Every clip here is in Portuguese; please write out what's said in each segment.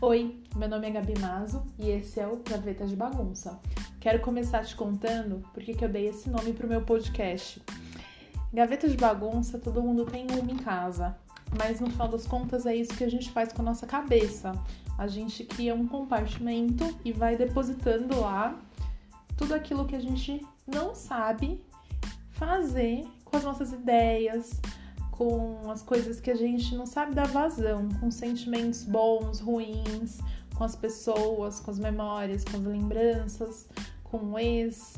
Oi, meu nome é Gabi Mazo e esse é o Gaveta de Bagunça. Quero começar te contando por que eu dei esse nome pro meu podcast. Gaveta de Bagunça, todo mundo tem uma em casa, mas no final das contas é isso que a gente faz com a nossa cabeça. A gente cria um compartimento e vai depositando lá tudo aquilo que a gente não sabe fazer com as nossas ideias, com as coisas que a gente não sabe dar vazão, com sentimentos bons, ruins, com as pessoas, com as memórias, com as lembranças, com o ex,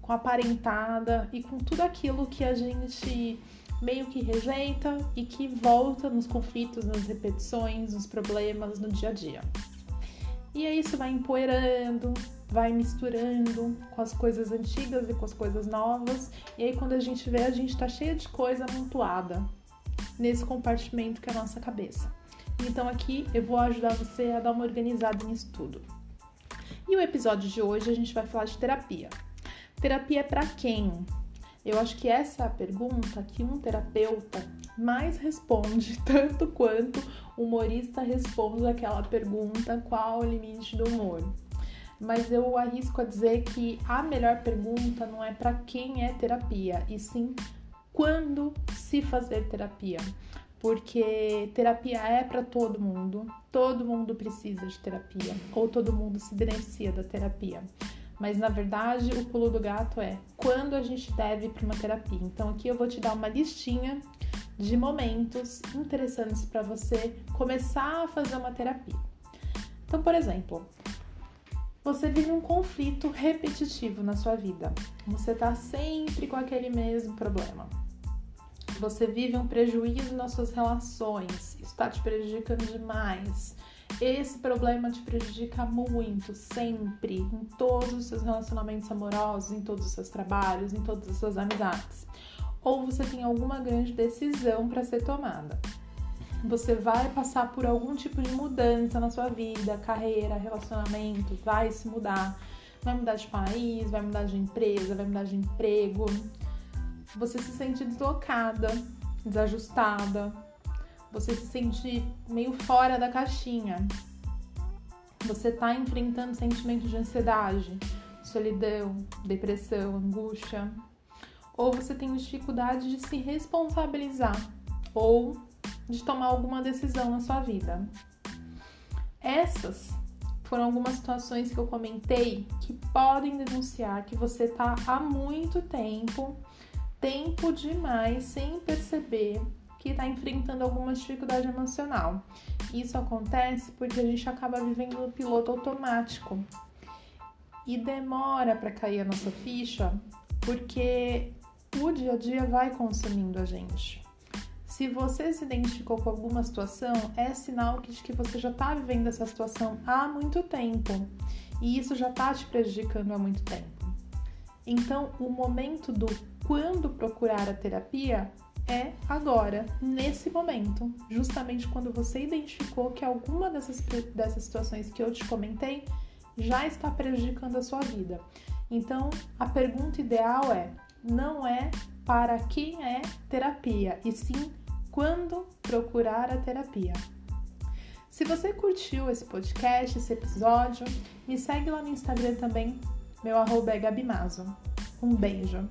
com a parentada e com tudo aquilo que a gente meio que rejeita e que volta nos conflitos, nas repetições, nos problemas no dia a dia. E aí isso vai empoeirando, vai misturando com as coisas antigas e com as coisas novas. E aí quando a gente vê, a gente tá cheia de coisa amontoada nesse compartimento que é a nossa cabeça. Então aqui eu vou ajudar você a dar uma organizada nisso tudo. E o episódio de hoje a gente vai falar de terapia. Terapia é para quem? Eu acho que essa é a pergunta que um terapeuta mais responde, tanto quanto o humorista responde aquela pergunta: qual o limite do humor? Mas eu arrisco a dizer que a melhor pergunta não é para quem é terapia, e sim quando se fazer terapia. Porque terapia é para todo mundo, todo mundo precisa de terapia, ou todo mundo se beneficia da terapia. Mas na verdade, o pulo do gato é quando a gente deve para uma terapia. Então aqui eu vou te dar uma listinha de momentos interessantes para você começar a fazer uma terapia. Então, por exemplo, você vive um conflito repetitivo na sua vida. Você está sempre com aquele mesmo problema. Você vive um prejuízo nas suas relações, está te prejudicando demais. Esse problema te prejudica muito, sempre, em todos os seus relacionamentos amorosos, em todos os seus trabalhos, em todas as suas amizades. Ou você tem alguma grande decisão para ser tomada. Você vai passar por algum tipo de mudança na sua vida, carreira, relacionamento, vai se mudar. Vai mudar de país, vai mudar de empresa, vai mudar de emprego. Você se sente deslocada, desajustada, você se sente meio fora da caixinha. Você está enfrentando sentimentos de ansiedade, solidão, depressão, angústia. Ou você tem dificuldade de se responsabilizar ou de tomar alguma decisão na sua vida. Essas foram algumas situações que eu comentei que podem denunciar que você está há muito tempo, tempo demais, sem perceber que está enfrentando alguma dificuldade emocional. Isso acontece porque a gente acaba vivendo no piloto automático e demora para cair a nossa ficha porque o dia a dia vai consumindo a gente. Se você se identificou com alguma situação, é sinal de que você já está vivendo essa situação há muito tempo e isso já está te prejudicando há muito tempo. Então, o momento do quando procurar a terapia é agora, nesse momento, justamente quando você identificou que alguma dessas, dessas situações que eu te comentei já está prejudicando a sua vida. Então, a pergunta ideal é: não é para quem é terapia, e sim quando procurar a terapia. Se você curtiu esse podcast, esse episódio, me segue lá no Instagram também. Meu arroba é Gabimazo. Um beijo!